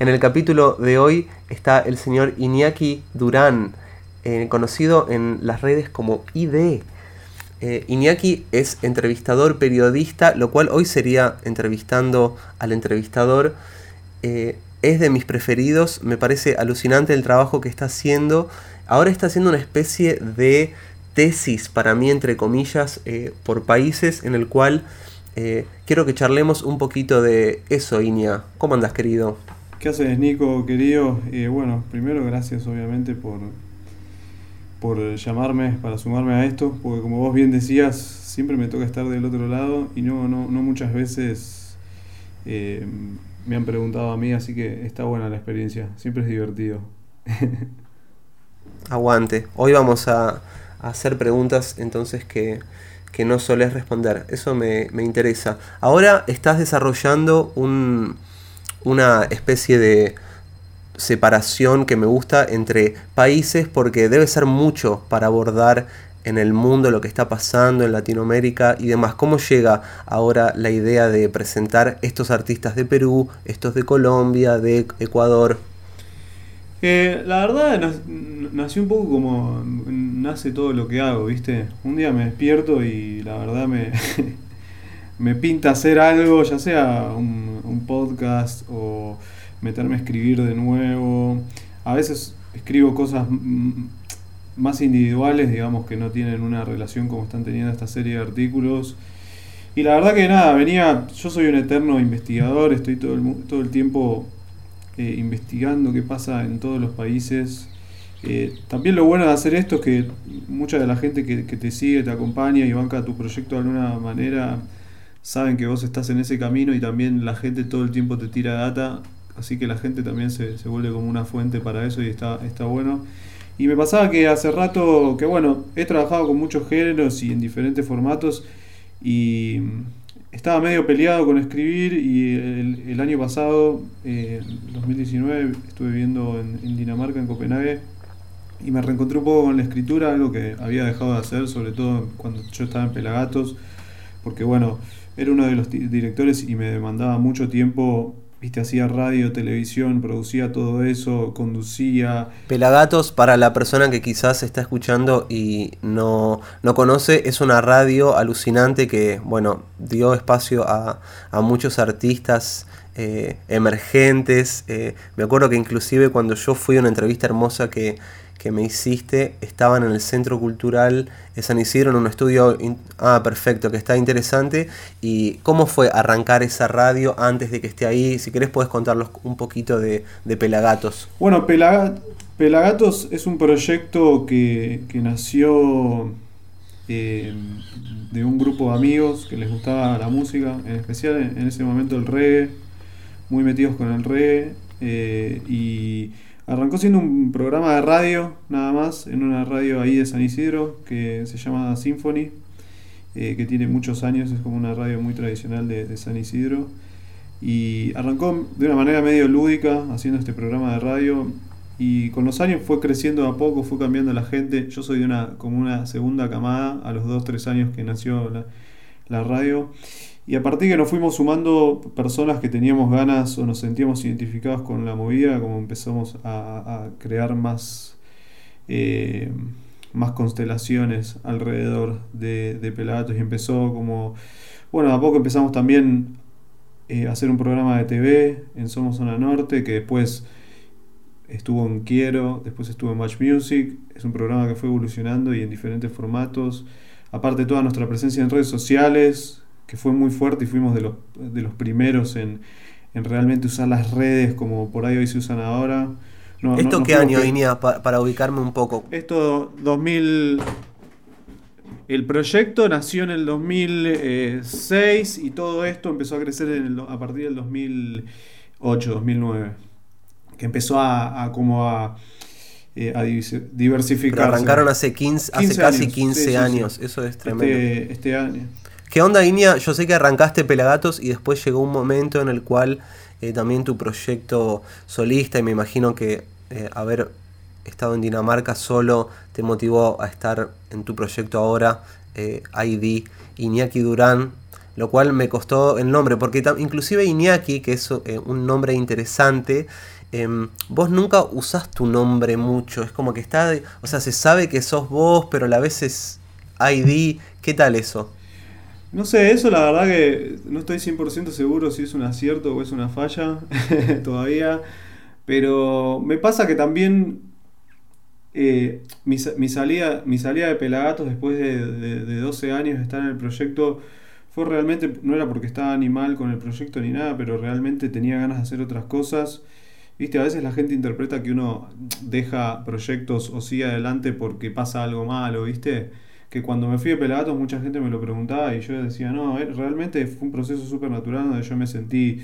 En el capítulo de hoy está el señor Iñaki Durán, eh, conocido en las redes como ID. Eh, Iñaki es entrevistador, periodista, lo cual hoy sería entrevistando al entrevistador. Eh, es de mis preferidos, me parece alucinante el trabajo que está haciendo. Ahora está haciendo una especie de tesis para mí, entre comillas, eh, por países en el cual quiero que charlemos un poquito de eso, Iña. ¿Cómo andas, querido? ¿Qué haces, Nico, querido? bueno, primero gracias obviamente por, por llamarme para sumarme a esto, porque como vos bien decías, siempre me toca estar del otro lado y no, no, no muchas veces eh, me han preguntado a mí, así que está buena la experiencia, siempre es divertido. Aguante, hoy vamos a, hacer preguntas entonces que, que no solés responder, eso me, me interesa. Ahora estás desarrollando un, una especie de separación que me gusta entre países porque debe ser mucho para abordar en el mundo lo que está pasando en Latinoamérica y demás. ¿Cómo llega ahora la idea de presentar estos artistas de Perú, estos de Colombia, de Ecuador? Eh, la verdad nació un poco como nace todo lo que hago, ¿viste? Un día me despierto y la verdad me, me pinta hacer algo, ya sea un podcast o meterme a escribir de nuevo. A veces escribo cosas más individuales, digamos, que no tienen una relación como están teniendo esta serie de artículos. Y la verdad que nada, venía, yo soy un eterno investigador, estoy todo el, todo el tiempo eh, investigando qué pasa en todos los países. Eh, también lo bueno de hacer esto es que mucha de la gente que, que, te sigue, te acompaña y banca tu proyecto de alguna manera, saben que vos estás en ese camino y también la gente todo el tiempo te tira data así que la gente también se, vuelve como una fuente para eso y está, está bueno. Y me pasaba que hace rato, que bueno, he trabajado con muchos géneros y en diferentes formatos y estaba medio peleado con escribir y el, año pasado, eh, 2019, estuve viviendo en, Dinamarca, en Copenhague, y me reencontré un poco con la escritura, algo que había dejado de hacer, sobre todo cuando yo estaba en Pelagatos, porque bueno, era uno de los directores y me demandaba mucho tiempo Viste, hacía radio, televisión, producía todo eso, conducía. Pelagatos, para la persona que quizás está escuchando y no, no conoce, es una radio alucinante que, bueno, dio espacio a, a muchos artistas eh, emergentes. Eh, me acuerdo que inclusive cuando yo fui a una entrevista hermosa que que me hiciste estaban en el Centro Cultural de San Isidro en un estudio, ah, perfecto, que está interesante. ¿Y cómo fue arrancar esa radio antes de que esté ahí? Si querés puedes contarnos un poquito de, Pelagatos. Bueno, Pelagatos es un proyecto que, nació eh, de un grupo de amigos que les gustaba la música, en especial en, ese momento el reggae, muy metidos con el reggae. Eh, y Arrancó siendo un programa de radio, nada más, en una radio ahí de San Isidro, que se llama Symphony, eh, que tiene muchos años, es como una radio muy tradicional de, San Isidro. Y arrancó de una manera medio lúdica, haciendo este programa de radio, y con los años fue creciendo a poco, fue cambiando la gente. Yo soy de una, como una segunda camada, a los 2-3 años que nació la, la radio. Y a partir de que nos fuimos sumando personas que teníamos ganas o nos sentíamos identificados con la movida, como empezamos a, crear más, eh, más constelaciones alrededor de, de Pelagatos y empezó como, bueno, a poco empezamos también eh, a hacer un programa de TV en Somos Zona Norte, que después estuvo en Quiero, después estuvo en Match Music, es un programa que fue evolucionando y en diferentes formatos. Aparte toda nuestra presencia en redes sociales, que fue muy fuerte y fuimos de los, de los primeros en, realmente usar las redes como por ahí hoy se usan ahora. ¿Esto qué año, venía para ubicarme un poco? Esto 2000... El proyecto nació en el 2006 y todo esto empezó a crecer a partir del 2008, 2009. Que empezó a, como a, eh, a diversificar. arrancaron hace, 15, hace casi 15 años, eso es tremendo. Este, este año. ¿Qué onda, Inia? Yo sé que arrancaste Pelagatos y después llegó un momento en el cual eh, también tu proyecto solista, y me imagino que eh, haber estado en Dinamarca solo te motivó a estar en tu proyecto ahora, eh, ID. Iñaki Durán lo cual me costó el nombre, porque inclusive Iñaki, que es un nombre interesante, em, vos nunca usás tu nombre mucho, es como que está, o sea, se sabe que sos vos, pero a la vez es ID, ¿qué tal eso? No sé, eso la verdad que no estoy 100% seguro si es un acierto o es una falla todavía, pero me pasa que también eh, mi, salida, mi salida de Pelagatos después de, de, 12 años de estar en el proyecto fue realmente, no era porque estaba ni mal con el proyecto ni nada, pero realmente tenía ganas de hacer otras cosas. Viste, a veces la gente interpreta que uno deja proyectos o sigue adelante porque pasa algo malo, ¿viste? Que cuando me fui de Pelagatos mucha gente me lo preguntaba y yo decía, no, eh, realmente fue un proceso súper natural donde yo me sentí,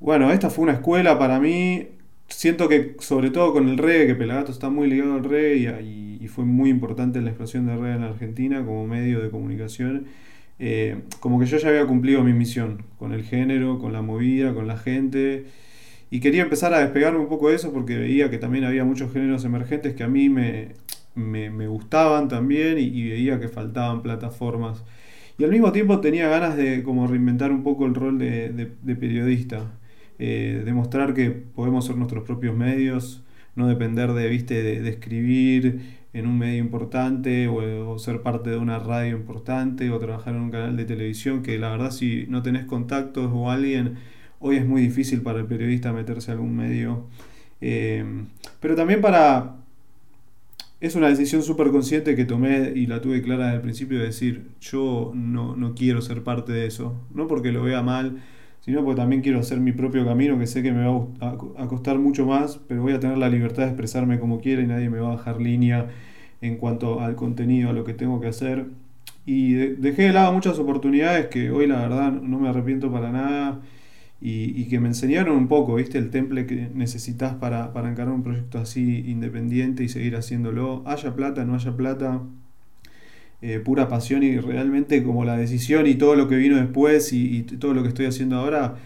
bueno, esta fue una escuela para mí, siento que sobre todo con el reggae, que Pelagatos está muy ligado al reggae y, y, fue muy importante la explosión de reggae en la Argentina como medio de comunicación, eh, como que yo ya había cumplido mi misión con el género, con la movida, con la gente. Y quería empezar a despegarme un poco de eso porque veía que también había muchos géneros emergentes que a mí me, me, gustaban también y, veía que faltaban plataformas. Y al mismo tiempo tenía ganas de como reinventar un poco el rol de, de periodista. Eh, demostrar que podemos ser nuestros propios medios, no depender de, ¿viste? de, escribir en un medio importante o, ser parte de una radio importante o trabajar en un canal de televisión, que la verdad si no tenés contactos o alguien, hoy es muy difícil para el periodista meterse a algún medio. Eh, pero también para... Es una decisión súper consciente que tomé y la tuve clara desde el principio de decir, yo no, no quiero ser parte de eso, no porque lo vea mal, sino porque también quiero hacer mi propio camino, que sé que me va a, costar mucho más, pero voy a tener la libertad de expresarme como quiera y nadie me va a bajar línea en cuanto al contenido, a lo que tengo que hacer. Y dejé de lado muchas oportunidades que hoy la verdad no me arrepiento para nada y, que me enseñaron un poco, ¿viste? El temple que necesitas para, para encarar un proyecto así independiente y seguir haciéndolo. Haya plata, no haya plata, eh, pura pasión y realmente como la decisión y todo lo que vino después y, todo lo que estoy haciendo ahora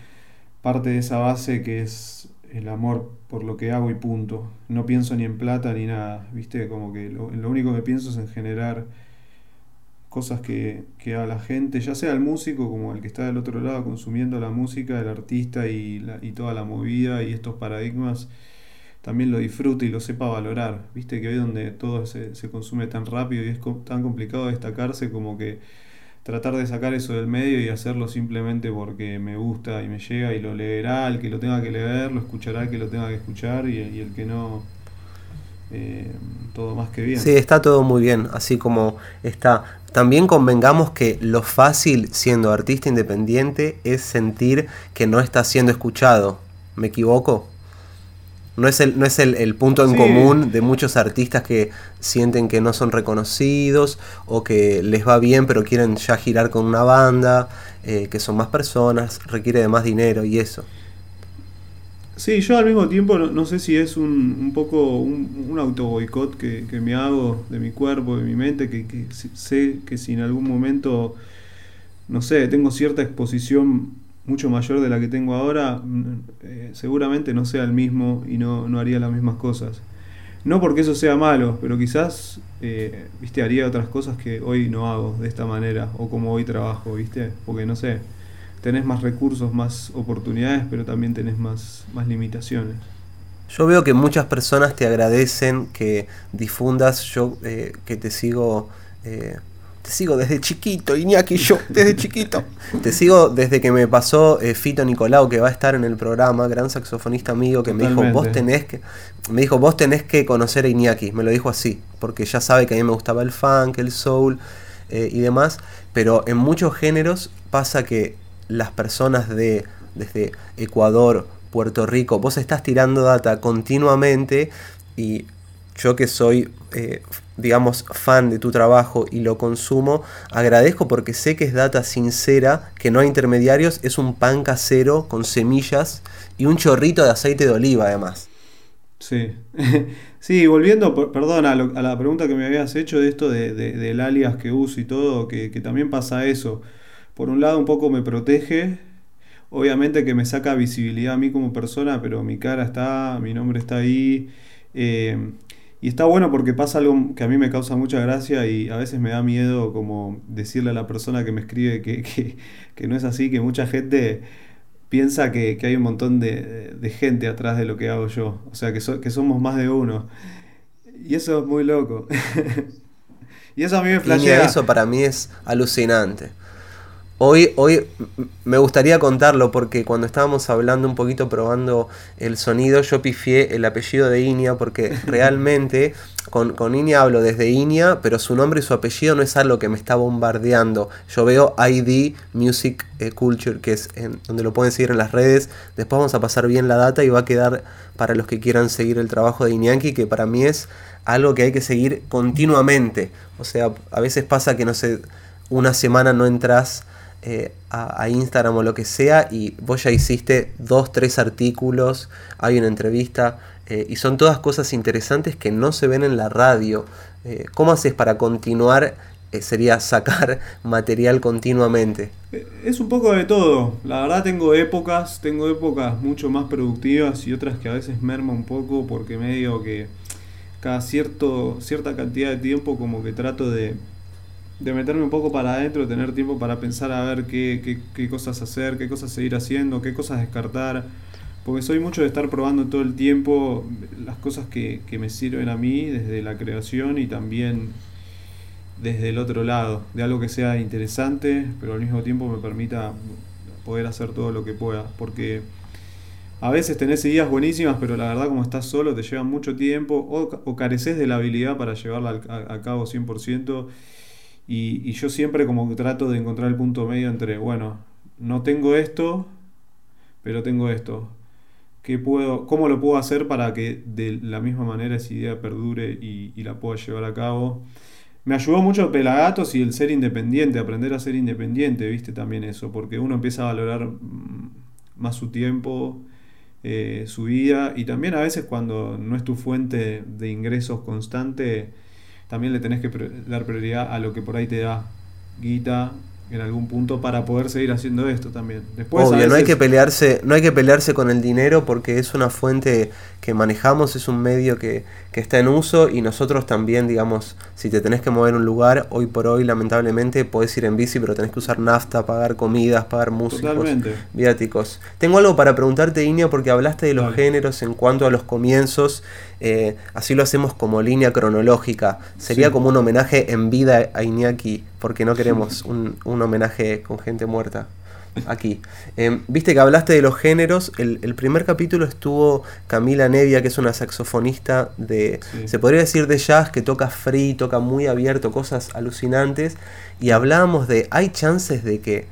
parte de esa base que es el amor por lo que hago y punto. No pienso ni en plata ni nada, ¿viste? Como que lo, único que pienso es en generar cosas que, que a la gente, ya sea el músico como el que está del otro lado consumiendo la música, el artista y, la, y toda la movida y estos paradigmas, también lo disfrute y lo sepa valorar. Viste que hoy donde todo se, se consume tan rápido y es tan complicado destacarse como que tratar de sacar eso del medio y hacerlo simplemente porque me gusta y me llega y lo leerá el que lo tenga que leer, lo escuchará el que lo tenga que escuchar y, el que no, eh, todo más que bien. Sí, está todo muy bien, así como está. También convengamos que lo fácil siendo artista independiente es sentir que no está siendo escuchado. ¿Me equivoco? No es el, no es el, punto en común de muchos artistas que sienten que no son reconocidos o que les va bien pero quieren ya girar con una banda, eh, que son más personas, requiere de más dinero y eso. Sí, yo al mismo tiempo no, sé si es un, un poco un, un auto boicot que, que, me hago de mi cuerpo, de mi mente, que, que sé que si en algún momento, no sé, tengo cierta exposición mucho mayor de la que tengo ahora, mm, eh, seguramente no sea el mismo y no, no, haría las mismas cosas. No porque eso sea malo, pero quizás, eh, viste, haría otras cosas que hoy no hago de esta manera, o como hoy trabajo, viste, porque no sé, tenés más recursos, más oportunidades, pero también tenés más, más limitaciones. Yo veo que muchas personas te agradecen que difundas, yo eh, que te sigo te sigo desde chiquito, Iñaki, yo, desde chiquito. Te sigo desde que me pasó eh, Fito Nicolau, que va a estar en el programa, gran saxofonista amigo, que me dijo, vos tenés que. Me dijo, vos tenés que conocer a Iñaki. Me lo dijo así, porque ya sabe que a mí me gustaba el funk, el soul eh, y demás. Pero en muchos géneros pasa que las personas de desde Ecuador, Puerto Rico, vos estás tirando data continuamente y yo que soy eh, digamos, fan de tu trabajo y lo consumo, agradezco porque sé que es data sincera, que no hay intermediarios, es un pan casero con semillas y un chorrito de aceite de oliva además. Sí, sí, volviendo, perdón, a, la pregunta que me habías hecho de esto de, del alias que uso y todo, que, también pasa eso. Por un lado un poco me protege, obviamente que me saca visibilidad a mí como persona, pero mi cara está, mi nombre está ahí. Eh, Y está bueno porque pasa algo que a mí me causa mucha gracia y a veces me da miedo como decirle a la persona que me escribe que, que, no es así, que mucha gente piensa que, hay un montón de, gente atrás de lo que hago yo. O sea, que, que somos más de uno. Y eso es muy loco. y eso a mí me flashea. Y eso para mí es alucinante. Hoy, hoy me gustaría contarlo porque cuando estábamos hablando un poquito, probando el sonido, yo pifié el apellido de Inia porque realmente con, con Inia hablo desde Inia, pero su nombre y su apellido no es algo que me está bombardeando. Yo veo ID Music eh, Culture, que es en, donde lo pueden seguir en las redes. Después vamos a pasar bien la data y va a quedar para los que quieran seguir el trabajo de Iñaki, que para mí es algo que hay que seguir continuamente. O sea, a veces pasa que no sé, una semana no entras eh, a, Instagram o lo que sea y vos ya hiciste dos, tres artículos, hay una entrevista eh, y son todas cosas interesantes que no se ven en la radio. Eh, ¿Cómo haces para continuar? sería sacar material continuamente. Es un poco de todo. La verdad tengo épocas, tengo épocas mucho más productivas y otras que a veces merma un poco porque medio que cada cierto, cierta cantidad de tiempo como que trato de de meterme un poco para adentro, tener tiempo para pensar a ver qué, qué, cosas hacer, qué cosas seguir haciendo, qué cosas descartar. Porque soy mucho de estar probando todo el tiempo las cosas que, que me sirven a mí desde la creación y también desde el otro lado, de algo que sea interesante, pero al mismo tiempo me permita poder hacer todo lo que pueda. Porque a veces tenés ideas buenísimas, pero la verdad como estás solo te llevan mucho tiempo o, o careces de la habilidad para llevarla a, a cabo 100%. Y, yo siempre como trato de encontrar el punto medio entre, bueno, no tengo esto, pero tengo esto. ¿Qué puedo, ¿Cómo lo puedo hacer para que de la misma manera esa idea perdure y, la pueda llevar a cabo? Me ayudó mucho Pelagatos y el ser independiente, aprender a ser independiente, viste también eso, porque uno empieza a valorar mm, más su tiempo, eh, su vida, y también a veces cuando no es tu fuente de ingresos constante, también le tenés que dar prioridad a lo que por ahí te da guita en algún punto para poder seguir haciendo esto también. Después, Obvio, no hay que pelearse, no hay que pelearse con el dinero porque es una fuente que manejamos, es un medio que, está en uso y nosotros también, digamos, si te tenés que mover a un lugar, hoy por hoy lamentablemente podés ir en bici, pero tenés que usar nafta, pagar comidas, pagar músicos, viáticos. Tengo algo para preguntarte, Iña, porque hablaste de los géneros en cuanto a los comienzos, eh, así lo hacemos como línea cronológica. Sería como un homenaje en vida a Iñaki, porque no queremos un, un homenaje con gente muerta aquí. Em, viste que hablaste de los géneros. El, primer capítulo estuvo Camila Nevia, que es una saxofonista de, se podría decir de jazz, que toca free, toca muy abierto, cosas alucinantes. Y hablábamos de, ¿hay chances de que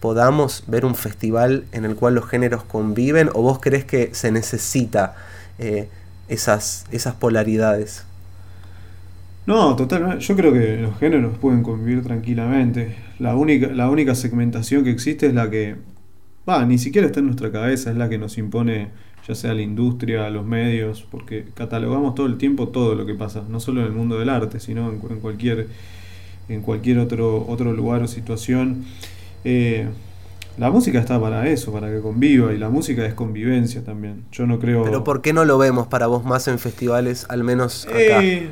podamos ver un festival en el cual los géneros conviven? ¿O vos crees que se necesita eh, esas, esas polaridades? No, totalmente. Yo creo que los géneros pueden convivir tranquilamente. La única, la única segmentación que existe es la que, va, ni siquiera está en nuestra cabeza, es la que nos impone ya sea la industria, los medios, porque catalogamos todo el tiempo todo lo que pasa, no solo en el mundo del arte, sino en, cualquier, en cualquier otro, otro lugar o situación. Eh, la música está para eso, para que conviva, y la música es convivencia también. Yo no creo. Pero ¿por qué no lo vemos para vos más en festivales, al menos acá? Eh,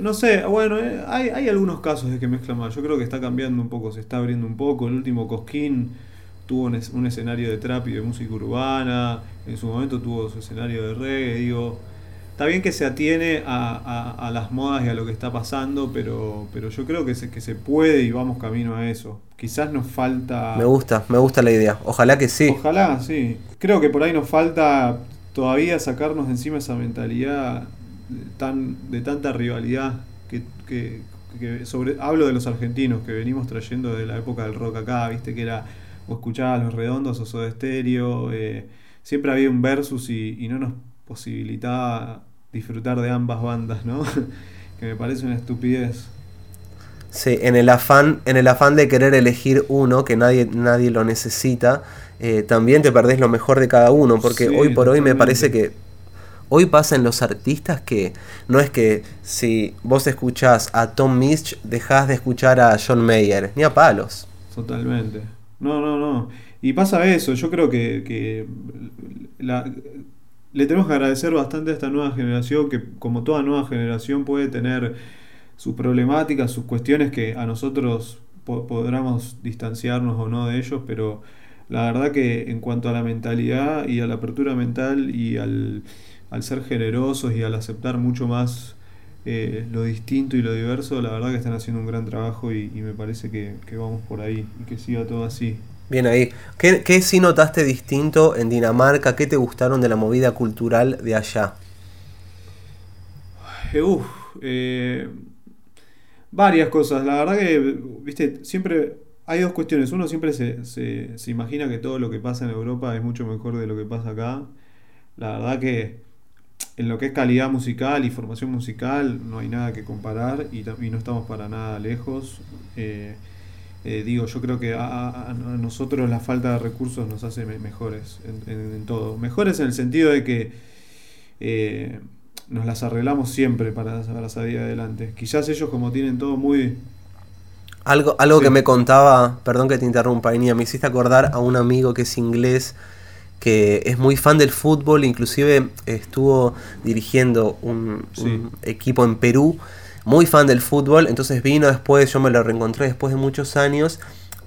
no sé, bueno, eh, hay, hay, algunos casos de que mezclan más. Yo creo que está cambiando un poco, se está abriendo un poco. El último Cosquín tuvo un, un escenario de trap y de música urbana. En su momento tuvo su escenario de reggae, digo Está bien que se atiene a, las modas y a lo que está pasando, pero, pero yo creo que se, que se puede y vamos camino a eso. Quizás nos falta... Me gusta, me gusta la idea. Ojalá que sí. Ojalá, sí. Creo que por ahí nos falta todavía sacarnos de encima esa mentalidad tan, de tanta rivalidad que, que, sobre hablo de los argentinos que venimos trayendo de la época del rock acá, viste que era o escuchabas los redondos o Soda Estéreo, eh, siempre había un versus y, y no nos posibilitaba disfrutar de ambas bandas, ¿no? que me parece una estupidez. Sí, en el afán, en el afán de querer elegir uno, que nadie, nadie lo necesita, eh, también te perdés lo mejor de cada uno, porque hoy por hoy me parece que hoy pasa en los artistas que no es que si vos escuchás a Tom Misch, dejás de escuchar a John Mayer, ni a palos. Totalmente. No, no, no. Y pasa eso, yo creo que, que la, le tenemos que agradecer bastante a esta nueva generación que como toda nueva generación puede tener sus problemáticas, sus cuestiones que a nosotros podremos distanciarnos o no de ellos, pero la verdad que en cuanto a la mentalidad y a la apertura mental y al, ser generosos y al aceptar mucho más eh, lo distinto y lo diverso, la verdad que están haciendo un gran trabajo y, me parece que, vamos por ahí y que siga todo así. Bien ahí. ¿Qué, ¿Qué sí notaste distinto en Dinamarca? ¿Qué te gustaron de la movida cultural de allá? uf, eh, varias cosas. La verdad que, viste, siempre hay dos cuestiones. Uno siempre se, se, se, imagina que todo lo que pasa en Europa es mucho mejor de lo que pasa acá. La verdad que en lo que es calidad musical y formación musical no hay nada que comparar y, y no estamos para nada lejos. Eh, eh, digo, yo creo que a, nosotros la falta de recursos nos hace mejores en, todo. Mejores en el sentido de que eh, nos las arreglamos siempre para, para salir adelante. Quizás ellos como tienen todo muy algo, algo que me contaba, perdón que te interrumpa, Inia, me hiciste acordar a un amigo que es inglés, que es muy fan del fútbol, inclusive estuvo dirigiendo un, equipo en Perú, muy fan del fútbol, entonces vino después, yo me lo reencontré después de muchos años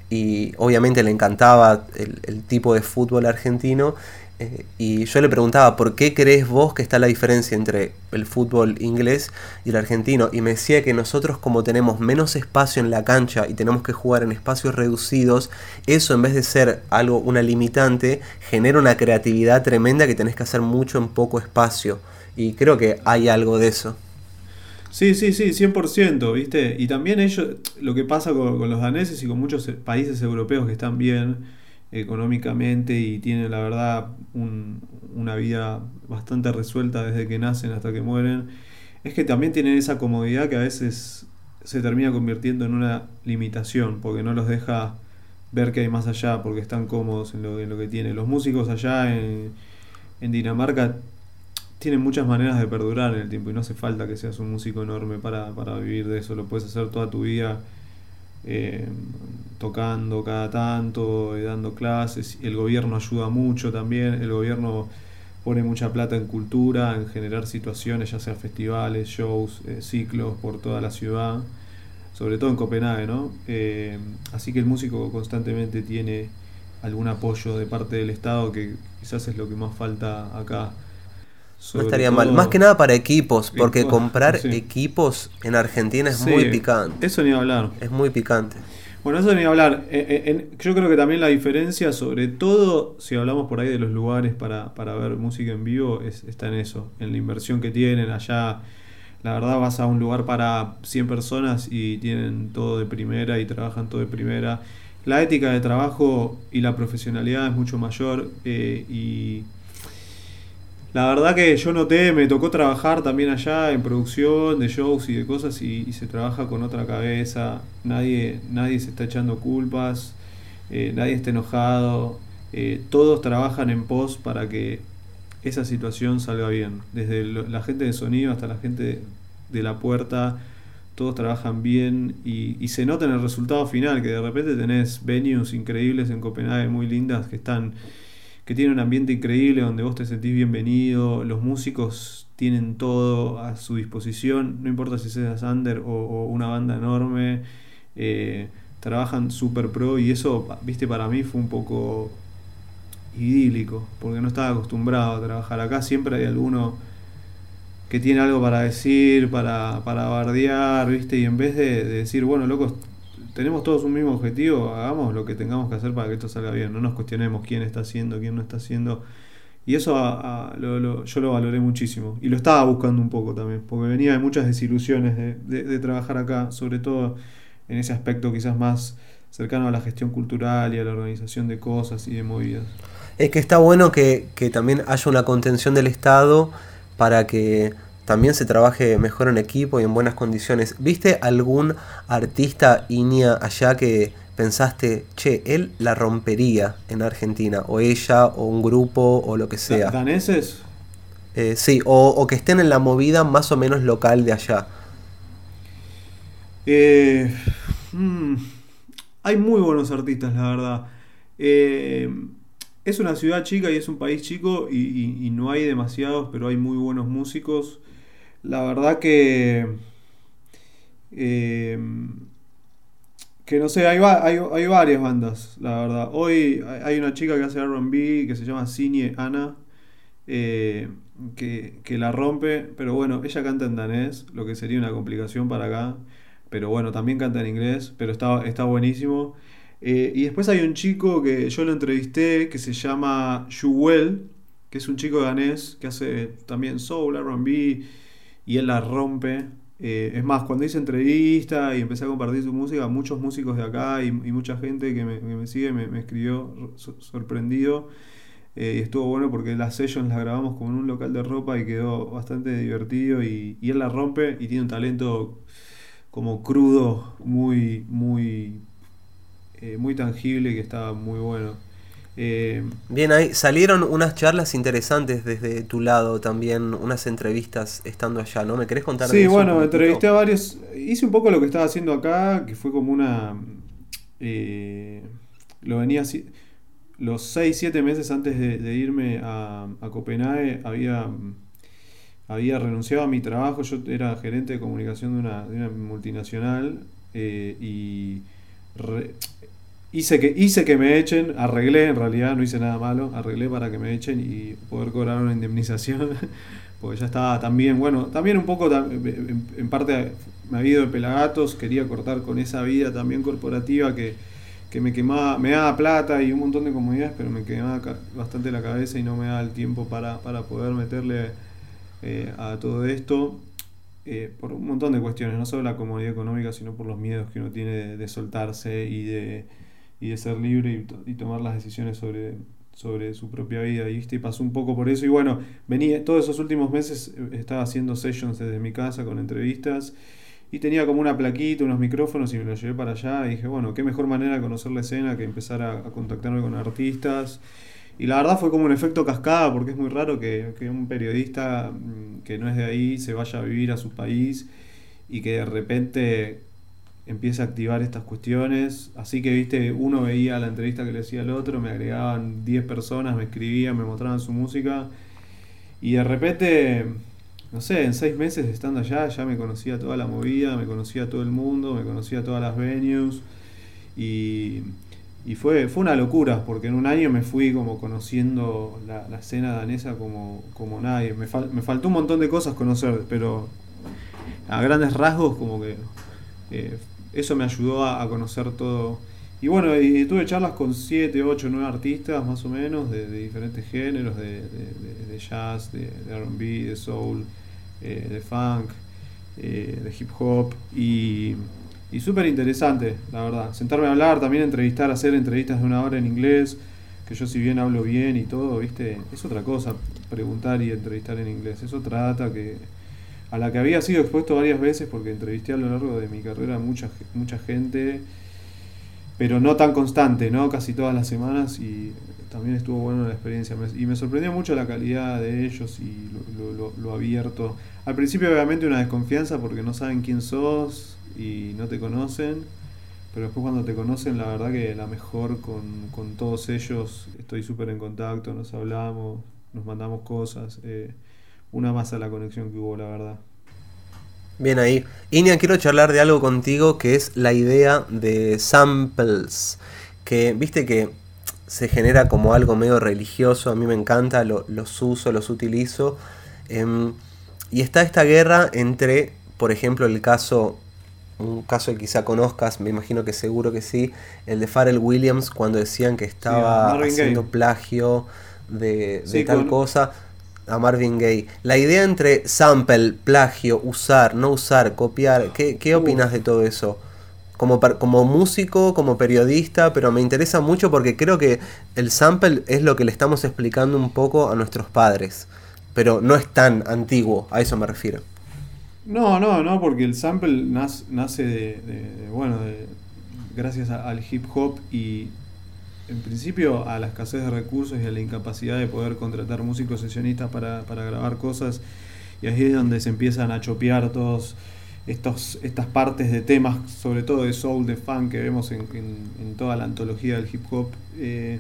y obviamente le encantaba el, tipo de fútbol argentino eh, y yo le preguntaba, ¿por qué crees vos que está la diferencia entre el fútbol inglés y el argentino? Y me decía que nosotros como tenemos menos espacio en la cancha y tenemos que jugar en espacios reducidos, eso en vez de ser algo, una limitante, genera una creatividad tremenda que tenés que hacer mucho en poco espacio. Y creo que hay algo de eso. Sí, sí, sí, 100%, ¿viste? Y también ellos, lo que pasa con, con los daneses y con muchos países europeos que están bien, económicamente y tienen la verdad una vida bastante resuelta desde que nacen hasta que mueren, es que también tienen esa comodidad que a veces se termina convirtiendo en una limitación, porque no los deja ver que hay más allá, porque están cómodos en lo, en lo que tienen. Los músicos allá en, en Dinamarca tienen muchas maneras de perdurar en el tiempo y no hace falta que seas un músico enorme para, para vivir de eso, lo puedes hacer toda tu vida eh, tocando cada tanto, y dando clases. El gobierno ayuda mucho también, el gobierno pone mucha plata en cultura, en generar situaciones, ya sea festivales, shows, eh, ciclos por toda la ciudad, sobre todo en Copenhague, ¿no? Eh, así que el músico constantemente tiene algún apoyo de parte del Estado que quizás es lo que más falta acá no estaría mal. Más que nada para equipos, porque comprar equipos en Argentina es muy picante. Eso ni hablar. Es muy picante. Bueno, eso ni hablar. Eh, eh, yo creo que también la diferencia, sobre todo si hablamos por ahí de los lugares para, para ver música en vivo, es, está en eso, en la inversión que tienen allá. La verdad vas a un lugar para 100 personas y tienen todo de primera y trabajan todo de primera. La ética de trabajo y la profesionalidad es mucho mayor eh, y la verdad que yo noté, me tocó trabajar también allá en producción de shows y de cosas y, se trabaja con otra cabeza, nadie, nadie se está echando culpas, eh, nadie está enojado, eh, todos trabajan en pos para que esa situación salga bien, desde la gente de sonido hasta la gente de la puerta, todos trabajan bien y, y se nota en el resultado final, que de repente tenés venues increíbles en Copenhague, muy lindas, que están que tiene un ambiente increíble donde vos te sentís bienvenido, los músicos tienen todo a su disposición, no importa si seas under o, una banda enorme, eh, trabajan super pro y eso, viste, para mí fue un poco idílico, porque no estaba acostumbrado a trabajar. Acá, siempre hay alguno que tiene algo para decir, para, para bardear, viste, y en vez de, de decir, bueno, locos, tenemos todos un mismo objetivo, hagamos lo que tengamos que hacer para que esto salga bien, no nos cuestionemos quién está haciendo, quién no está haciendo. Y eso yo lo valoré muchísimo. Y lo estaba buscando un poco también, porque venía de muchas desilusiones de, trabajar acá, sobre todo en ese aspecto quizás más cercano a la gestión cultural y a la organización de cosas y de movidas. Es que está bueno que, también haya una contención del Estado para que también se trabaje mejor en equipo y en buenas condiciones. ¿Viste algún artista Inia allá que pensaste, che, él la rompería en Argentina? O ella, o un grupo, o lo que sea. ¿Daneses? Eh, sí, o, que estén en la movida más o menos local de allá. Eh, mm, hay muy buenos artistas, la verdad. Eh, es una ciudad chica y es un país chico y, no hay demasiados, pero hay muy buenos músicos. La verdad que... Eh, que no sé, hay, hay, varias bandas, la verdad. Hoy hay una chica que hace RB que se llama Cine Ana, eh, que, que, la rompe, pero bueno, ella canta en danés, lo que sería una complicación para acá. Pero bueno, también canta en inglés, pero está, está buenísimo. Eh, y después hay un chico que yo lo entrevisté que se llama Juwel, que es un chico danés que hace también soul, RB y él la rompe. Eh, es más, cuando hice entrevista y empecé a compartir su música, muchos músicos de acá y, mucha gente que me, sigue me, escribió sorprendido. Eh, y estuvo bueno porque las sessions las grabamos como en un local de ropa y quedó bastante divertido. Y, él la rompe y tiene un talento como crudo, muy, muy eh, muy tangible que estaba muy bueno. Eh, Bien, ahí salieron unas charlas interesantes desde tu lado también, unas entrevistas estando allá, ¿no? ¿Me querés contar? Sí, bueno, entrevisté a varios, hice un poco lo que estaba haciendo acá, que fue como una... Eh, lo venía así, los 6, 7 meses antes de, irme a, Copenhague había, había renunciado a mi trabajo, yo era gerente de comunicación de una, de una multinacional y hice que, hice que me echen, arreglé en realidad, no hice nada malo, arreglé para que me echen y poder cobrar una indemnización, porque ya estaba también, bueno, también un poco, en parte me había ido de pelagatos, quería cortar con esa vida también corporativa que, me quemaba, me daba plata y un montón de comodidades, pero me quemaba bastante la cabeza y no me daba el tiempo para, poder meterle eh, a todo esto. Eh, por un montón de cuestiones, no solo la comodidad económica, sino por los miedos que uno tiene de soltarse y de, y de ser libre y, tomar las decisiones sobre, sobre su propia vida. Y, pasó un poco por eso. Y bueno, venía todos esos últimos meses eh, estaba haciendo sessions desde mi casa con entrevistas. Y tenía como una plaquita, unos micrófonos y me los llevé para allá. Y dije, bueno, qué mejor manera de conocer la escena que empezar a, contactarme con artistas. Y la verdad fue como un efecto cascada, porque es muy raro que, que, un periodista mm, que no es de ahí se vaya a vivir a su país y que de repente empieza a activar estas cuestiones. Así que, viste, uno veía la entrevista que le hacía al otro, me agregaban 10 personas, me escribían, me mostraban su música. Y de repente, no sé, en seis meses estando allá, ya me conocía toda la movida, me conocía todo el mundo, me conocía todas las venues. Y, y fue, fue una locura, porque en un año me fui como conociendo la, escena danesa como, como nadie. Me, me faltó un montón de cosas conocer, pero a grandes rasgos como que eh, eso me ayudó a, conocer todo. Y bueno, y tuve charlas con 7, 8, 9 artistas más o menos de, diferentes géneros, de, jazz, de, RB, de soul, eh, de funk, eh, de hip hop. Y, y súper interesante, la verdad. Sentarme a hablar, también entrevistar, hacer entrevistas de una hora en inglés, que yo si bien hablo bien y todo, ¿viste? Es otra cosa preguntar y entrevistar en inglés. Es otra que a la que había sido expuesto varias veces porque entrevisté a lo largo de mi carrera mucha, mucha gente, pero no tan constante, ¿no? Casi todas las semanas y también estuvo buena la experiencia. Y me sorprendió mucho la calidad de ellos y lo, abierto. Al principio obviamente una desconfianza porque no saben quién sos y no te conocen, pero después cuando te conocen la verdad que la mejor con, con todos ellos, estoy súper en contacto, nos hablamos, nos mandamos cosas. Eh, una más a la conexión que hubo, la verdad. Bien ahí. Inia, quiero charlar de algo contigo que es la idea de samples. Que viste que se genera como algo medio religioso, a mí me encanta, los uso, los utilizo. Em, y está esta guerra entre, por ejemplo, el caso, un caso que quizá conozcas, me imagino que seguro que sí, el de Pharrell Williams cuando decían que estaba haciendo plagio de, tal cosa a Marvin Gaye. La idea entre sample, plagio, usar, no usar, copiar, ¿qué, qué opinas de todo eso? Como, como músico, como periodista, pero me interesa mucho porque creo que el sample es lo que le estamos explicando un poco a nuestros padres, pero no es tan antiguo, a eso me refiero. No, no, no, porque el sample nace, de, bueno, gracias al hip hop y en principio a la escasez de recursos y a la incapacidad de poder contratar músicos sesionistas para, grabar cosas y ahí es donde se empiezan a chopear todos estos, estas partes de temas, sobre todo de soul, de funk que vemos en, toda la antología del hip hop. Eh,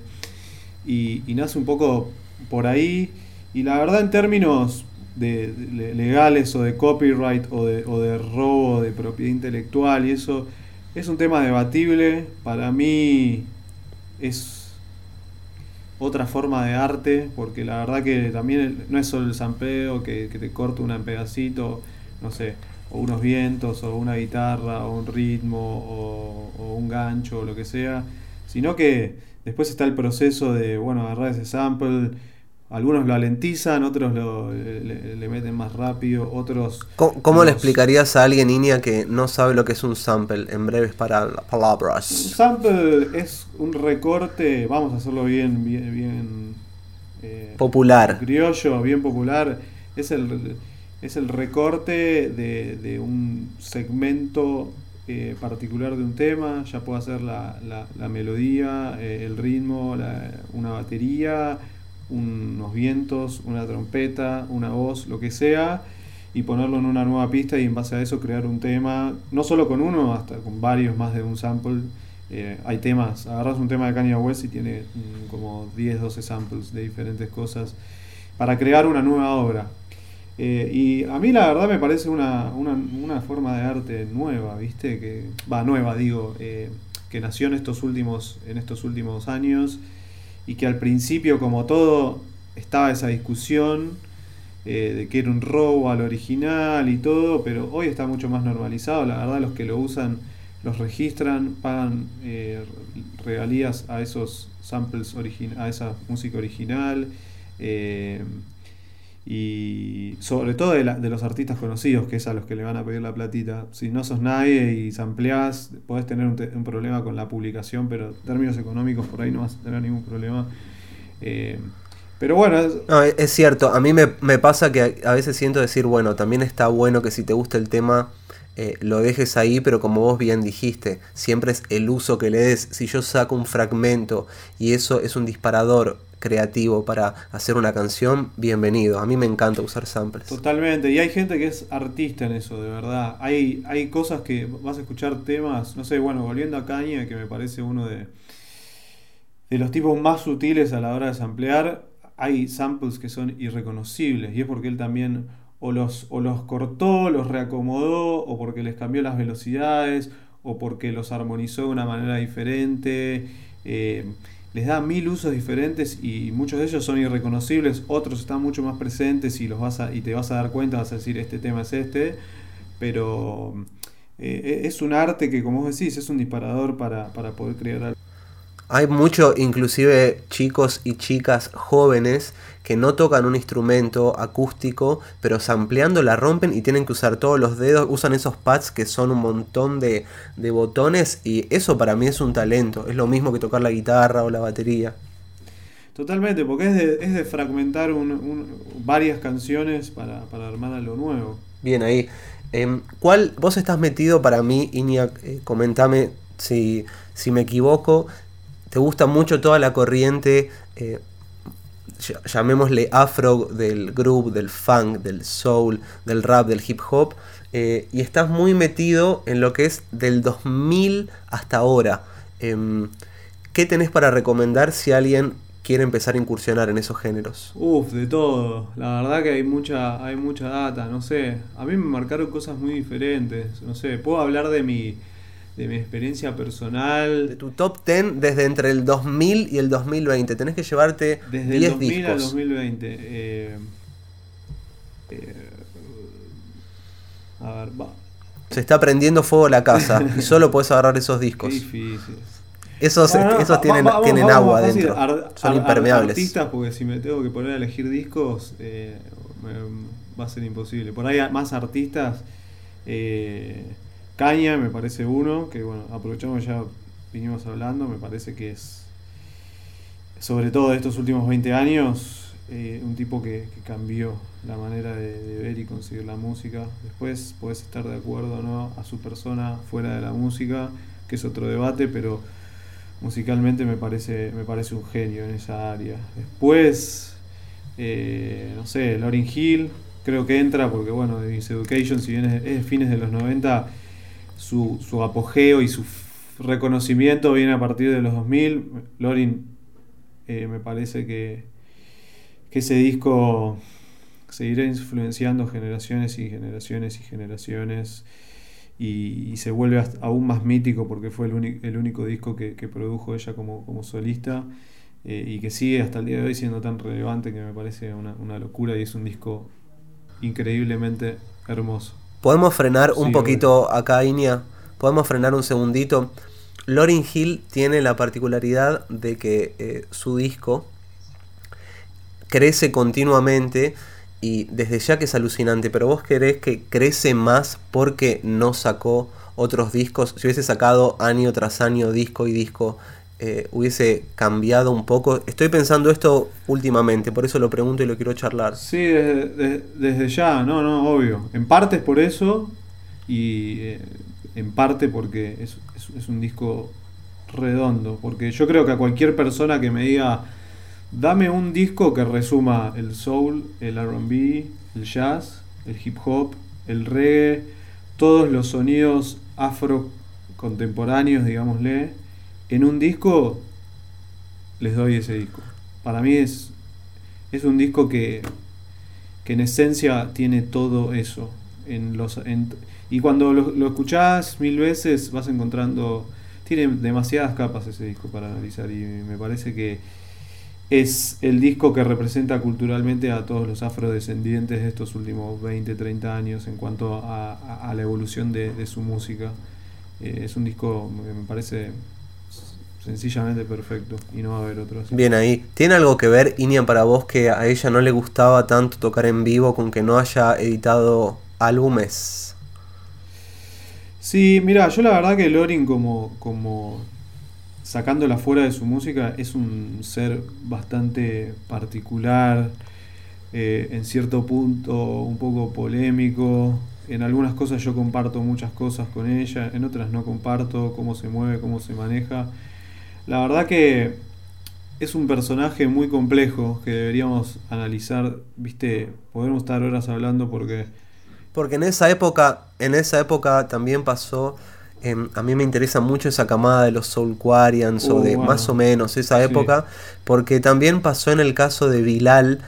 y, nace un poco por ahí. Y la verdad en términos de, legales o de copyright o de, o de robo de propiedad intelectual y eso es un tema debatible. Para mí es otra forma de arte, porque la verdad que también no es solo el sampleo que, que te corta un pedacito, no sé, o unos vientos, o una guitarra, o un ritmo, o, un gancho, o lo que sea, sino que después está el proceso de, bueno, agarrar ese sample, algunos lo alentizan, otros lo, le, meten más rápido, otros... ¿Cómo, le explicarías a alguien, niña, que no sabe lo que es un sample, en breves palabras? Un sample es un recorte, vamos a hacerlo bien, bien, bien... Eh, popular. Criollo, bien popular. Es el, es el recorte de, un segmento eh, particular de un tema, ya puede ser la, la, melodía, eh, el ritmo, una batería, unos vientos, una trompeta, una voz, lo que sea, y ponerlo en una nueva pista y en base a eso crear un tema, no solo con uno, hasta con varios más de un sample. Eh, hay temas, agarras un tema de Kanye West y tiene mm, como 10, 12 samples de diferentes cosas para crear una nueva obra. Eh, y a mí la verdad me parece una, forma de arte nueva, ¿viste? Que, va, nueva, digo, eh, que nació en estos, últimos, en estos últimos años y que al principio, como todo, estaba esa discusión eh, de que era un robo al original y todo, pero hoy está mucho más normalizado, la verdad los que lo usan los registran, pagan regalías a esos samples, a esa música original y sobre todo de, de, los artistas conocidos, que es a los que le van a pedir la platita. Si no sos nadie y sampleás, podés tener un, problema con la publicación, pero en términos económicos por ahí no vas a tener ningún problema. Eh, pero bueno. Es... No, es cierto, a mí me, pasa que a veces siento decir, bueno, también está bueno que si te gusta el tema. Eh, lo dejes ahí, pero como vos bien dijiste, siempre es el uso que le des. Si yo saco un fragmento y eso es un disparador creativo para hacer una canción, bienvenido. A mí me encanta usar samples. Totalmente, y hay gente que es artista en eso, de verdad. Hay, hay cosas que vas a escuchar temas, no sé, bueno, volviendo a Caña, que me parece uno de, de los tipos más sutiles a la hora de samplear, hay samples que son irreconocibles, y es porque él también o los, o los cortó, los reacomodó, o porque les cambió las velocidades, o porque los armonizó de una manera diferente. Eh, les da mil usos diferentes y muchos de ellos son irreconocibles, otros están mucho más presentes y los vas a, y te vas a dar cuenta, vas a decir este tema es este, pero eh, es un arte que como vos decís es un disparador para, para poder crear algo. Hay mucho, inclusive chicos y chicas jóvenes que no tocan un instrumento acústico, pero sampleando la rompen y tienen que usar todos los dedos, usan esos pads que son un montón de, botones y eso para mí es un talento, es lo mismo que tocar la guitarra o la batería. Totalmente, porque es de, es de fragmentar varias canciones para, armar algo nuevo. Bien, ahí. Em, ¿Cuál, vos estás metido para mí, Inia, eh, comentame si, si me equivoco, te gusta mucho toda la corriente, eh, llamémosle afro del groove, del funk, del soul, del rap, del hip hop, eh, y estás muy metido en lo que es del 2000 hasta ahora. Em, ¿Qué tenés para recomendar si alguien quiere empezar a incursionar en esos géneros? Uf, de todo. La verdad que hay mucha, hay mucha data, no sé. A mí me marcaron cosas muy diferentes. No sé, puedo hablar de mi de mi experiencia personal. De tu top 10 desde entre el 2000 y el 2020. Tenés que llevarte desde el 2000 al 2020. Eh, eh, a ver, va. Se está prendiendo fuego la casa y solo puedes agarrar esos discos. difícil. Esos, esos tienen, tienen agua adentro. Son impermeables. artistas, porque si me tengo que poner a elegir discos, eh, va a ser imposible. Por ahí más artistas. Eh, Caña me parece uno, que bueno, aprovechamos ya, vinimos hablando, me parece que es, sobre todo de estos últimos 20 años, eh, un tipo que, cambió la manera de, ver y conseguir la música. Después puedes estar de acuerdo o no a su persona fuera de la música, que es otro debate, pero musicalmente me parece, me parece un genio en esa área. Después, eh, no sé, Lauryn Hill, creo que entra porque bueno, de Education, si bien es de fines de los 90, su, su apogeo y su reconocimiento viene a partir de los 2000. Lorin eh, me parece que, que ese disco seguirá influenciando generaciones y generaciones y generaciones y, se vuelve aún más mítico porque fue el, el único disco que, produjo ella como, como solista eh, y que sigue hasta el día de hoy siendo tan relevante que me parece una, una locura y es un disco increíblemente hermoso. ¿Podemos frenar un poquito acá, Inia? ¿Podemos frenar un segundito? Lauryn Hill tiene la particularidad de que eh, su disco crece continuamente y desde ya que es alucinante, pero vos querés que crece más porque no sacó otros discos. Si hubiese sacado año tras año disco y disco, eh, hubiese cambiado un poco. Estoy pensando esto últimamente, por eso lo pregunto y lo quiero charlar. Sí, desde, ya, no, no, obvio. En parte es por eso y eh, en parte porque es, es un disco redondo. Porque yo creo que a cualquier persona que me diga Dame un disco que resuma el soul, el RB, el jazz, el hip hop, el reggae, todos los sonidos afro contemporáneos, digámosle, en un disco, les doy ese disco. Para mí es, es un disco que, que en esencia tiene todo eso. En los, y cuando lo, lo escuchás mil veces vas encontrando... Tiene demasiadas capas ese disco para analizar y me parece que es el disco que representa culturalmente a todos los afrodescendientes de estos últimos 20, 30 años en cuanto a, la evolución de, su música. Eh, es un disco que me parece sencillamente perfecto y no va a haber otro así. Bien ahí. ¿Tiene algo que ver, Inian, para vos que a ella no le gustaba tanto tocar en vivo con que no haya editado álbumes? Sí, mira, yo la verdad que Lorin como, como sacándola fuera de su música, es un ser bastante particular, eh, en cierto punto un poco polémico. En algunas cosas yo comparto muchas cosas con ella, en otras no comparto cómo se mueve, cómo se maneja. La verdad que es un personaje muy complejo que deberíamos analizar, viste, podemos estar horas hablando porque... Porque en esa época, en esa época también pasó Em, a mí me interesa mucho esa camada de los Soulquarians o uh, de más o menos esa época, porque también pasó en el caso de Bilal,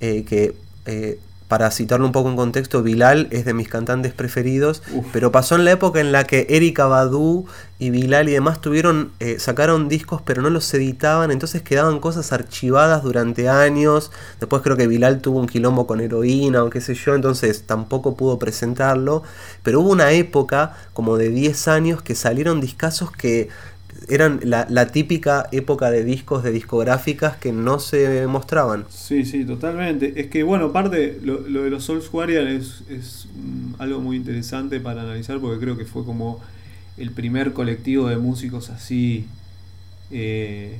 eh, que eh, para citarlo un poco en contexto, Bilal es de mis cantantes preferidos, pero pasó en la época en la que Erika Badu y Bilal y demás tuvieron, eh, sacaron discos pero no los editaban, entonces quedaban cosas archivadas durante años, después creo que Bilal tuvo un quilombo con heroína o qué sé yo, entonces tampoco pudo presentarlo, pero hubo una época como de 10 años que salieron discazos que eran la, típica época de discos de discográficas que no se mostraban. Sí, sí, totalmente. Es que, bueno, aparte, lo, de los Souls Warrior es, es mm, algo muy interesante para analizar porque creo que fue como el primer colectivo de músicos así eh,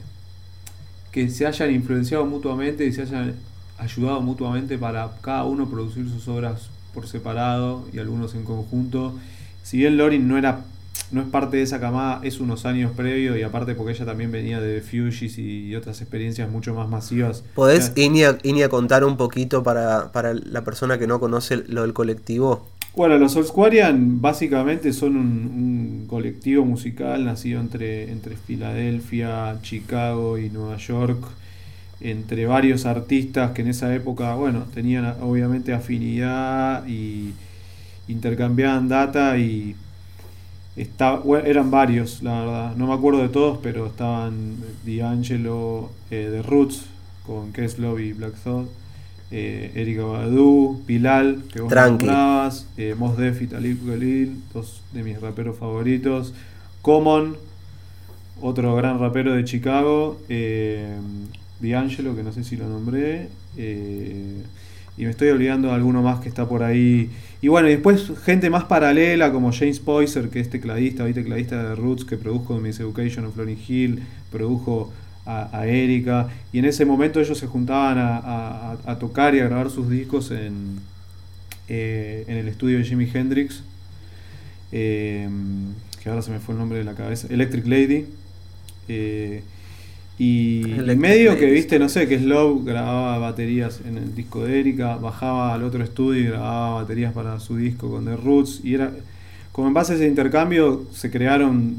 que se hayan influenciado mutuamente y se hayan ayudado mutuamente para cada uno producir sus obras por separado y algunos en conjunto. Si bien Lorin no era no es parte de esa camada, es unos años previo y aparte porque ella también venía de Fugees y, otras experiencias mucho más masivas. ¿Podés, Inia, Inia, contar un poquito para, la persona que no conoce lo del colectivo? Bueno, los Soulsquarian básicamente son un, colectivo musical nacido entre, entre Filadelfia, Chicago y Nueva York, entre varios artistas que en esa época, bueno, tenían obviamente afinidad y intercambiaban data y eran varios, la verdad. No me acuerdo de todos, pero estaban D'Angelo, eh, The Roots, con Keslov y Black Thought, eh, Erika Badu, Pilal, que vos nombrabas, eh, Mos Def y Talib Galil, dos de mis raperos favoritos, Common, otro gran rapero de Chicago, eh, D'Angelo, que no sé si lo nombré, eh, y me estoy olvidando de alguno más que está por ahí. Y bueno, y después gente más paralela como James Poyser, que es tecladista, hoy tecladista de Roots, que produjo Miss Education of Florence Hill, produjo a, Erika. Y en ese momento ellos se juntaban a, tocar y a grabar sus discos en, eh, en el estudio de Jimi Hendrix. Eh, que ahora se me fue el nombre de la cabeza. Electric Lady. Eh, y en medio que viste, no sé, que Slow grababa baterías en el disco de Erika, bajaba al otro estudio y grababa baterías para su disco con The Roots. Y era como en base a ese intercambio se crearon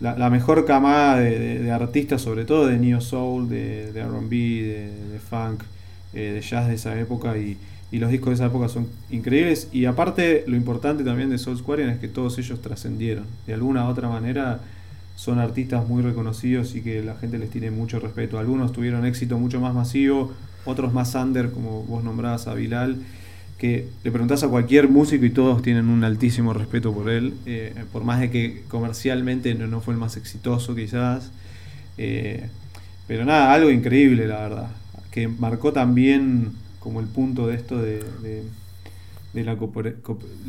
la, mejor camada de, artistas, sobre todo de Neo Soul, de, de RB, de, funk, eh, de jazz de esa época y, los discos de esa época son increíbles. Y aparte, lo importante también de Soul Squarian es que todos ellos trascendieron. De alguna u otra manera son artistas muy reconocidos y que la gente les tiene mucho respeto. Algunos tuvieron éxito mucho más masivo, otros más under, como vos nombrabas a Bilal que le preguntás a cualquier músico y todos tienen un altísimo respeto por él, eh, por más de que comercialmente no, fue el más exitoso quizás. Eh, pero nada, algo increíble la verdad, que marcó también como el punto de esto de, de, la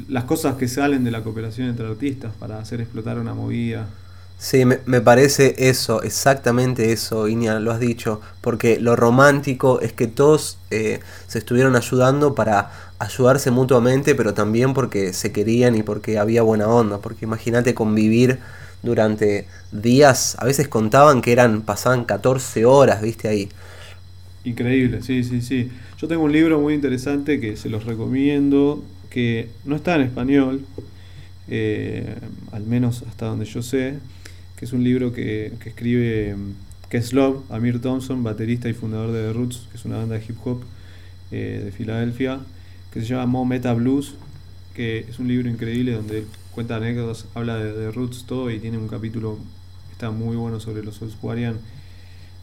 las cosas que salen de la cooperación entre artistas para hacer explotar una movida. Sí, me, parece eso, exactamente eso, Iña, lo has dicho, porque lo romántico es que todos eh, se estuvieron ayudando para ayudarse mutuamente, pero también porque se querían y porque había buena onda, porque imagínate convivir durante días, a veces contaban que eran, pasaban 14 horas, viste ahí. Increíble, sí, sí, sí. Yo tengo un libro muy interesante que se los recomiendo, que no está en español, eh, al menos hasta donde yo sé, que es un libro que, que escribe Keslov, Amir Thompson, baterista y fundador de The Roots, que es una banda de hip hop eh, de Filadelfia, que se llama Mo Meta Blues, que es un libro increíble donde cuenta anécdotas, habla de, The Roots todo y tiene un capítulo que está muy bueno sobre los Soulsquarian,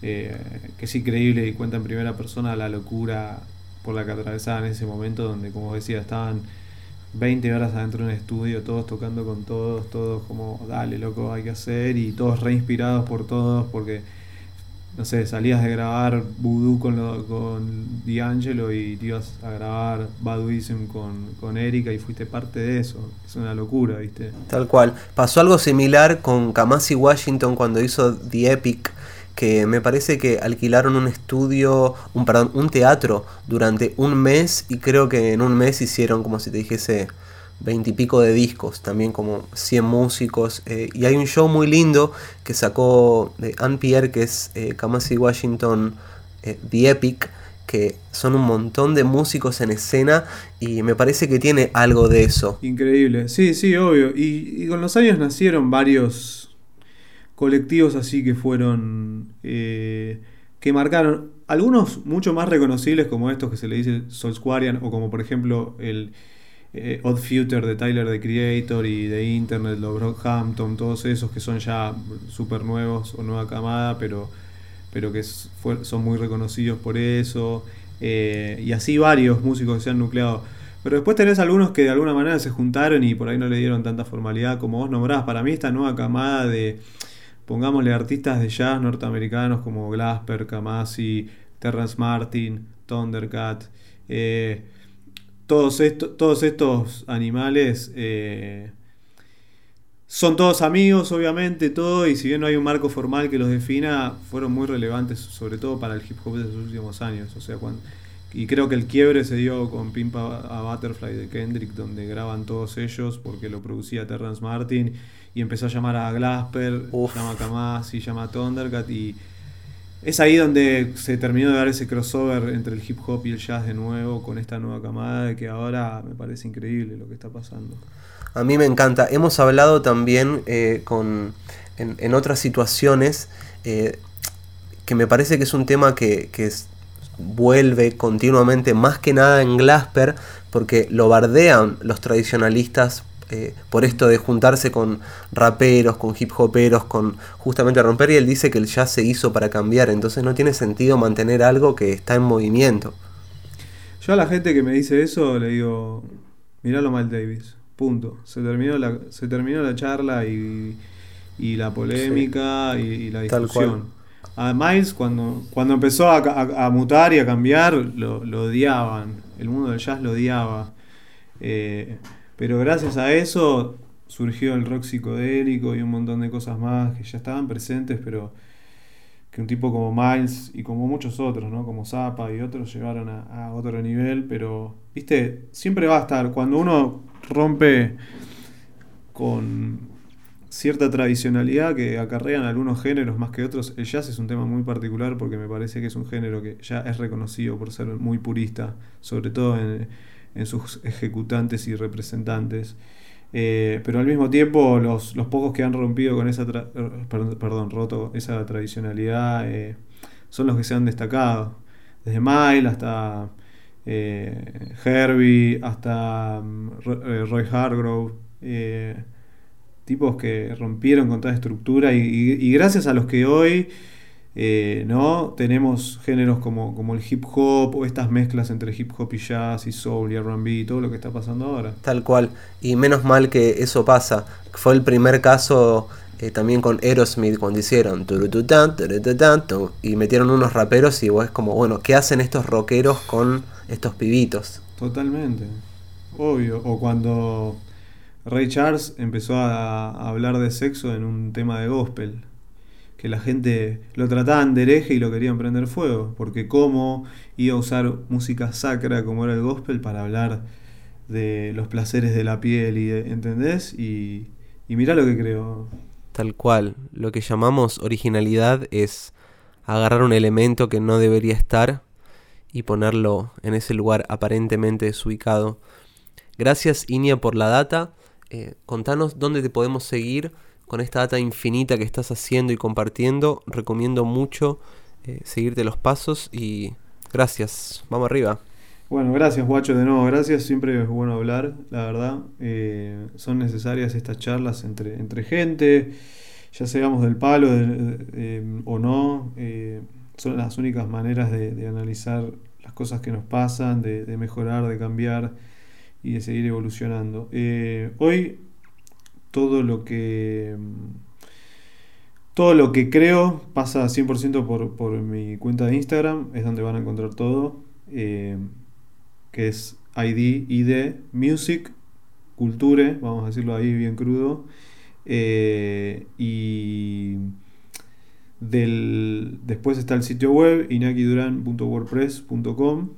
eh, que es increíble y cuenta en primera persona la locura por la que atravesaban en ese momento donde, como decía, estaban 20 horas adentro de un estudio, todos tocando con todos, todos como, dale, loco, hay que hacer, y todos reinspirados por todos, porque, no sé, salías de grabar Voodoo con, lo, con D'Angelo y te ibas a grabar Baduism con, con Erika y fuiste parte de eso. Es una locura, ¿viste? Tal cual. Pasó algo similar con Kamasi Washington cuando hizo The Epic que me parece que alquilaron un estudio, un, perdón, un teatro durante un mes y creo que en un mes hicieron como si te dijese veintipico de discos, también como 100 músicos. Eh, y hay un show muy lindo que sacó de Anne Pierre, que es eh, Kamasi Washington eh, The Epic, que son un montón de músicos en escena y me parece que tiene algo de eso. Increíble, sí, sí, obvio. y con los años nacieron varios colectivos así que fueron. Eh, que marcaron. Algunos mucho más reconocibles, como estos que se le dice Soulsquarian, o como por ejemplo el eh, Odd Future de Tyler the Creator y de Internet, los Brockhampton, todos esos que son ya súper nuevos o nueva camada, pero, pero que son muy reconocidos por eso. Eh, y así varios músicos que se han nucleado. Pero después tenés algunos que de alguna manera se juntaron y por ahí no le dieron tanta formalidad como vos nombrás. Para mí esta nueva camada de, pongámosle artistas de jazz norteamericanos como Glasper, Kamasi, Terrence Martin, Thundercat, eh, todos, todos estos animales eh, son todos amigos, obviamente, todo, y si bien no hay un marco formal que los defina, fueron muy relevantes, sobre todo para el hip hop de los últimos años. O sea, y creo que el quiebre se dio con Pimpa a Butterfly de Kendrick, donde graban todos ellos, porque lo producía Terrence Martin y empezó a llamar a Glasper, llama a Kamasi, llama a Thundercat y es ahí donde se terminó de dar ese crossover entre el hip hop y el jazz de nuevo con esta nueva camada que ahora me parece increíble lo que está pasando. A mí me encanta. Hemos hablado también eh, con, en, otras situaciones eh, que me parece que es un tema que, que vuelve continuamente, más que nada en Glasper, porque lo bardean los tradicionalistas eh, por esto de juntarse con raperos, con hip hoperos, con justamente romper y él dice que el jazz se hizo para cambiar, entonces no tiene sentido mantener algo que está en movimiento. Yo a la gente que me dice eso le digo, miralo mal Davis, punto. Se terminó la, se terminó la charla y, la polémica y, la discusión. A Miles cuando, cuando empezó a, mutar y a cambiar, lo, odiaban. El mundo del jazz lo odiaba. Eh, pero gracias a eso surgió el rock psicodélico y un montón de cosas más que ya estaban presentes, pero que un tipo como Miles y como muchos otros, ¿no? Como Zappa y otros llevaron a, otro nivel, pero, viste, siempre va a estar, cuando uno rompe con cierta tradicionalidad que acarrean algunos géneros más que otros, el jazz es un tema muy particular porque me parece que es un género que ya es reconocido por ser muy purista, sobre todo en en sus ejecutantes y representantes. Eh, pero al mismo tiempo, los, los, pocos que han rompido con esa, perdón, roto esa tradicionalidad eh, son los que se han destacado. Desde Mile hasta eh, Herbie, hasta mm, Roy Hargrove. tipos que rompieron con toda estructura y gracias a los que hoy eh, ¿no? Tenemos géneros como, como el hip hop o estas mezclas entre hip hop y jazz y soul y RB y todo lo que está pasando ahora. Tal cual. Y menos mal que eso pasa. Fue el primer caso eh, también con Aerosmith cuando hicieron y metieron unos raperos y vos es como, bueno, ¿qué hacen estos rockeros con estos pibitos? Totalmente. Obvio. O cuando Ray Charles empezó a hablar de sexo en un tema de gospel que la gente lo trataban de hereje y lo querían prender fuego, porque cómo iba a usar música sacra como era el gospel para hablar de los placeres de la piel, y ¿entendés? Y, y mirá lo que creo. Tal cual, lo que llamamos originalidad es agarrar un elemento que no debería estar y ponerlo en ese lugar aparentemente desubicado. Gracias Inia por la data. Eh, contanos dónde te podemos seguir con esta data infinita que estás haciendo y compartiendo. Recomiendo mucho eh, seguirte los pasos y gracias. Vamos arriba. Bueno, gracias Guacho de nuevo, gracias, siempre es bueno hablar, la verdad. Eh, son necesarias estas charlas entre, entre gente, ya seamos del palo eh, o no, son las únicas maneras de, analizar las cosas que nos pasan, de, mejorar, de cambiar y de seguir evolucionando. hoy todo lo que todo lo que creo pasa 100% por, por mi cuenta de Instagram, es donde van a encontrar todo, eh, que es ID, ID, Music, Culture, vamos a decirlo ahí bien crudo, eh, y del, después está el sitio web inakiduran.wordpress.com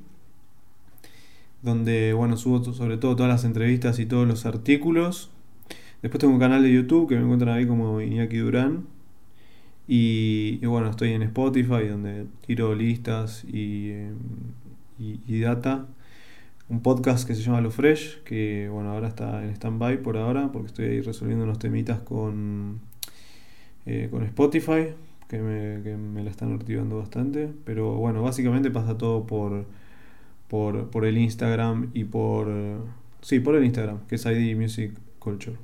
donde bueno subo sobre todo todas las entrevistas y todos los artículos Después tengo un canal de YouTube que me encuentran ahí como Iñaki Durán. Y, bueno, estoy en Spotify donde tiro listas y, y, data. Un podcast que se llama Lo Fresh, que bueno, ahora está en stand-by por ahora, porque estoy ahí resolviendo unos temitas con, eh, con Spotify, que me, que me la están activando bastante. Pero bueno, básicamente pasa todo por, por, por el Instagram y por... Sí, por el Instagram, que es ID Music Culture.